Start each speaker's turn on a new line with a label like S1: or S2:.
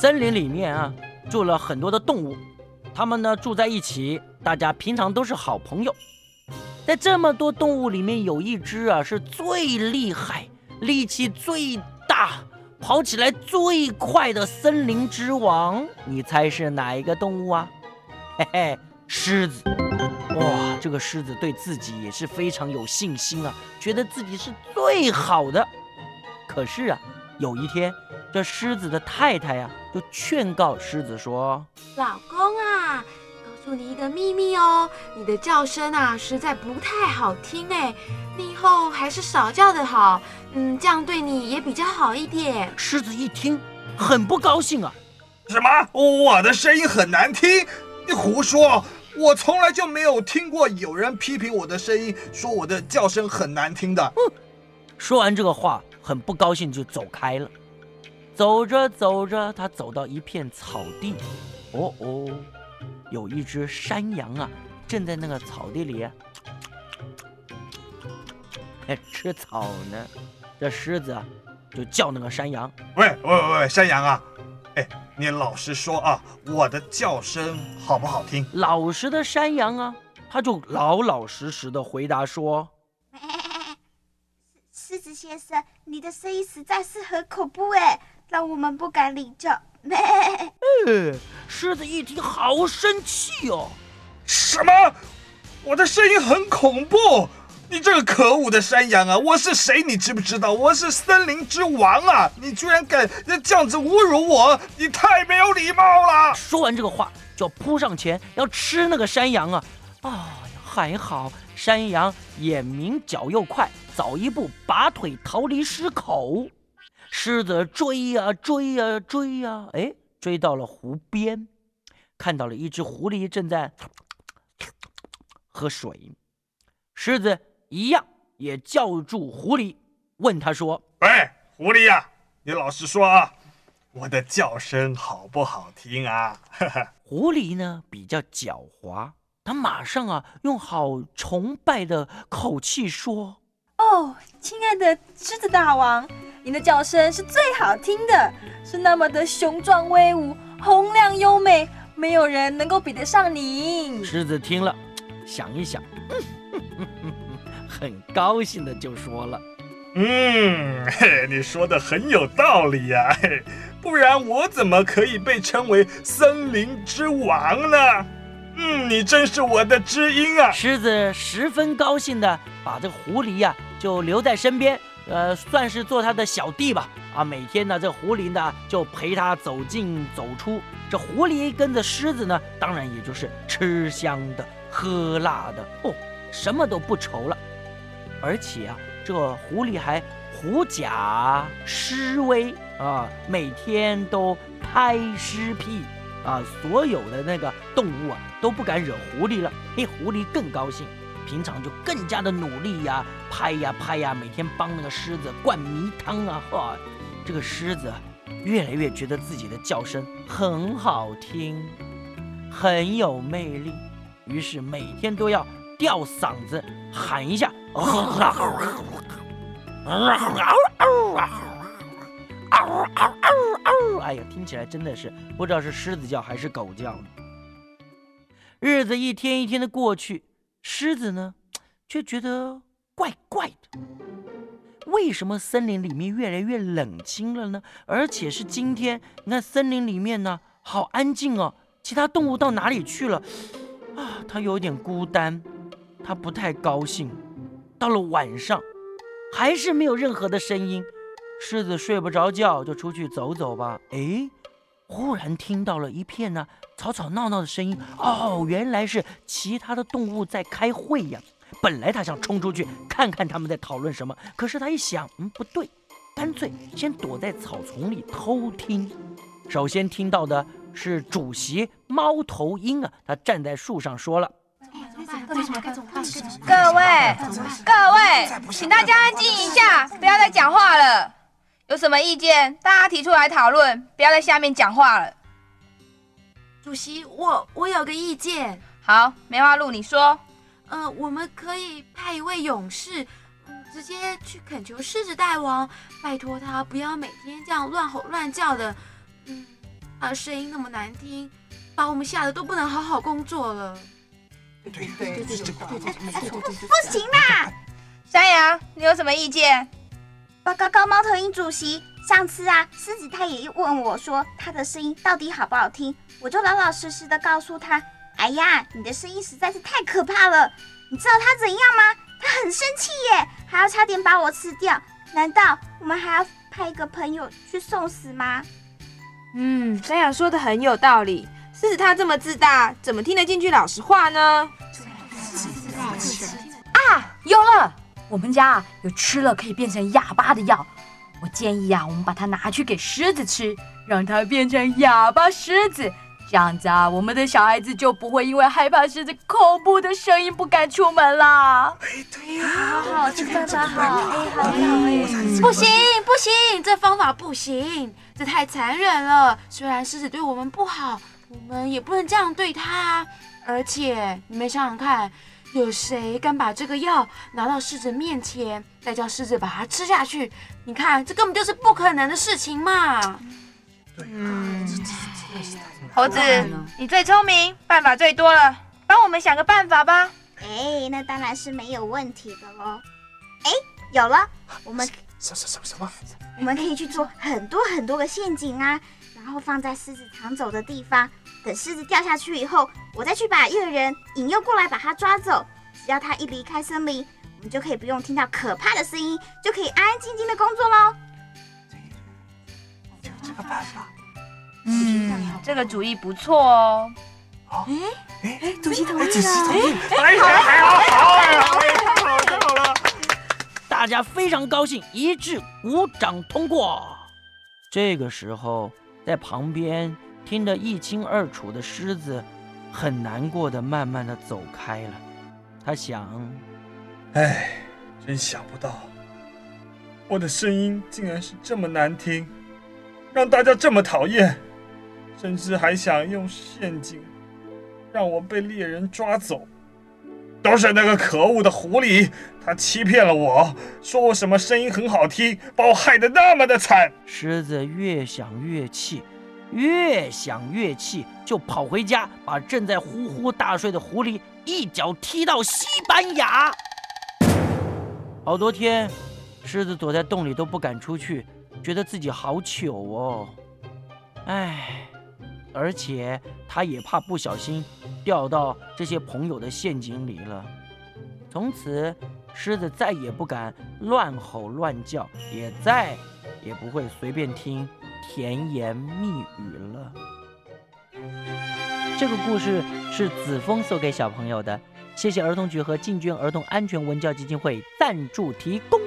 S1: 森林里面啊，住了很多的动物，它们呢住在一起，大家平常都是好朋友。在这么多动物里面，有一只啊是最厉害、力气最大、跑起来最快的森林之王。你猜是哪一个动物啊？嘿嘿，狮子。哇，这个狮子对自己也是非常有信心啊，觉得自己是最好的。可是啊，有一天，这狮子的太太呀，就劝告狮子说：“
S2: 老公啊，告诉你一个秘密哦，你的叫声啊，实在不太好听哎，你以后还是少叫的好，嗯，这样对你也比较好一点。”
S1: 狮子一听，很不高兴啊，“
S3: 什么？我的声音很难听？你胡说！”我从来就没有听过有人批评我的声音，说我的叫声很难听的。
S1: 说完这个话，很不高兴就走开了。走着走着，他走到一片草地，哦哦，有一只山羊啊，正在那个草地里吃草呢。这狮子啊，就叫那个山羊：“
S3: 喂喂喂，山羊啊！”哎，你老实说啊，我的叫声好不好听？
S1: 老实的山羊啊，他就老老实实的回答说：“
S4: 狮子先生，你的声音实在是很恐怖哎，让我们不敢领教。”
S1: 哎，狮子一听好生气哦，
S3: 什么？我的声音很恐怖？你这个可恶的山羊啊！我是谁？你知不知道？我是森林之王啊！你居然敢这样子侮辱我！你太没有礼貌了！
S1: 说完这个话，就扑上前要吃那个山羊啊！啊，还好山羊眼明脚又快，早一步拔腿逃离狮口。狮子追呀追呀追呀，哎，追到了湖边，看到了一只狐狸正在 喝水。狮子。一样也叫住狐狸，问他说：“
S3: 喂，狐狸呀，你老实说啊，我的叫声好不好听啊？”
S1: 狐狸呢比较狡猾，他马上啊用好崇拜的口气说：“
S5: 哦，亲爱的狮子大王，你的叫声是最好听的，是那么的雄壮威武、洪亮优美，没有人能够比得上您。”
S1: 狮子听了，想一想。很高兴的就说了：“
S3: 嗯，嘿，你说的很有道理呀，嘿，不然我怎么可以被称为森林之王呢？嗯，你真是我的知音啊！”
S1: 狮子十分高兴的把这个狐狸呀就留在身边，呃，算是做他的小弟吧。啊，每天呢，这狐狸呢就陪他走进走出。这狐狸跟着狮子呢，当然也就是吃香的喝辣的哦，什么都不愁了。而且啊，这狐狸还狐假狮威啊，每天都拍狮屁啊，所有的那个动物啊都不敢惹狐狸了。嘿，狐狸更高兴，平常就更加的努力呀，拍呀拍呀，每天帮那个狮子灌迷汤啊。哈，这个狮子越来越觉得自己的叫声很好听，很有魅力，于是每天都要吊嗓子喊一下。嗷嗷嗷哎呀，听起来真的是不知道是狮子叫还是狗叫呢。日子一天一天的过去，狮子呢，却觉得怪怪的。为什么森林里面越来越冷清了呢？而且是今天，你看森林里面呢，好安静哦，其他动物到哪里去了？啊，他有点孤单，他不太高兴。到了晚上，还是没有任何的声音。狮子睡不着觉，就出去走走吧。哎，忽然听到了一片呢吵吵闹闹的声音。哦，原来是其他的动物在开会呀。本来他想冲出去看看他们在讨论什么，可是他一想，嗯，不对，干脆先躲在草丛里偷听。首先听到的是主席猫头鹰啊，他站在树上说了。
S6: 各位，各位，请大家安静一下，不要再讲话了。有什么意见，大家提出来讨论，不要在下面讲话了。
S2: 主席，我我有个意见。
S6: 好，梅花鹿，你说。
S2: 呃，我们可以派一位勇士，嗯直接去恳求狮子大王，拜托他不要每天这样乱吼乱叫的。嗯，啊，声音那么难听，把我们吓得都不能好好工作了。
S3: 对对对对对
S4: 不行啦！
S6: 山羊，你有什么意见？
S4: 报告高猫头鹰主席，上次啊，狮子他也问我说他的声音到底好不好听，我就老老实实的告诉他，哎呀，你的声音实在是太可怕了。你知道他怎样吗？他很生气耶，还要差点把我吃掉。难道我们还要派一个朋友去送死吗？
S5: 嗯，山羊说的很有道理。狮子他这么自大，怎么听得进去老实话呢？
S7: 啊，有了！我们家啊有吃了可以变成哑巴的药，我建议啊，我们把它拿去给狮子吃，让它变成哑巴狮子。这样子啊，我们的小孩子就不会因为害怕狮子恐怖的声音不敢出门啦。
S3: 哎，对呀，
S4: 好好，这个办法好，哎，好。
S2: 不行不行，这方法不行，这太残忍了。虽然狮子对我们不好，我们也不能这样对它。而且你们想想看，有谁敢把这个药拿到狮子面前，再叫狮子把它吃下去？你看，这根本就是不可能的事情嘛。
S3: 嗯，
S6: 猴子，你最聪明，办法最多了，帮我们想个办法吧。
S4: 哎，那当然是没有问题的喽。哎，有了，我们
S3: 什什什么什么？
S4: 我们可以去做很多很多个陷阱啊，然后放在狮子常走的地方。等狮子掉下去以后，我再去把猎人引诱过来，把它抓走。只要它一离开森林，我们就可以不用听到可怕的声音，就可以安安静静的工作喽。
S3: 这个办法，
S6: 嗯，这个主意不错哦。
S3: 哎
S5: 哎，主席同意了。
S3: 哎，还还好，好，哎呀，哎太好了，太好了。
S1: 大家非常高兴，一致鼓掌通过。这个时候，在旁边听得一清二楚的狮子，很难过的慢慢的走开了。他想，
S3: 哎，真想不到，我的声音竟然是这么难听，让大家这么讨厌，甚至还想用陷阱让我被猎人抓走。都是那个可恶的狐狸，他欺骗了我，说我什么声音很好听，把我害得那么的惨。
S1: 狮子越想越气，越想越气，就跑回家，把正在呼呼大睡的狐狸一脚踢到西班牙。好多天，狮子躲在洞里都不敢出去，觉得自己好糗哦。唉，而且他也怕不小心掉到这些朋友的陷阱里了。从此，狮子再也不敢乱吼乱叫，也再也不会随便听甜言蜜语了。这个故事是子枫送给小朋友的，谢谢儿童局和进军儿童安全文教基金会赞助提供。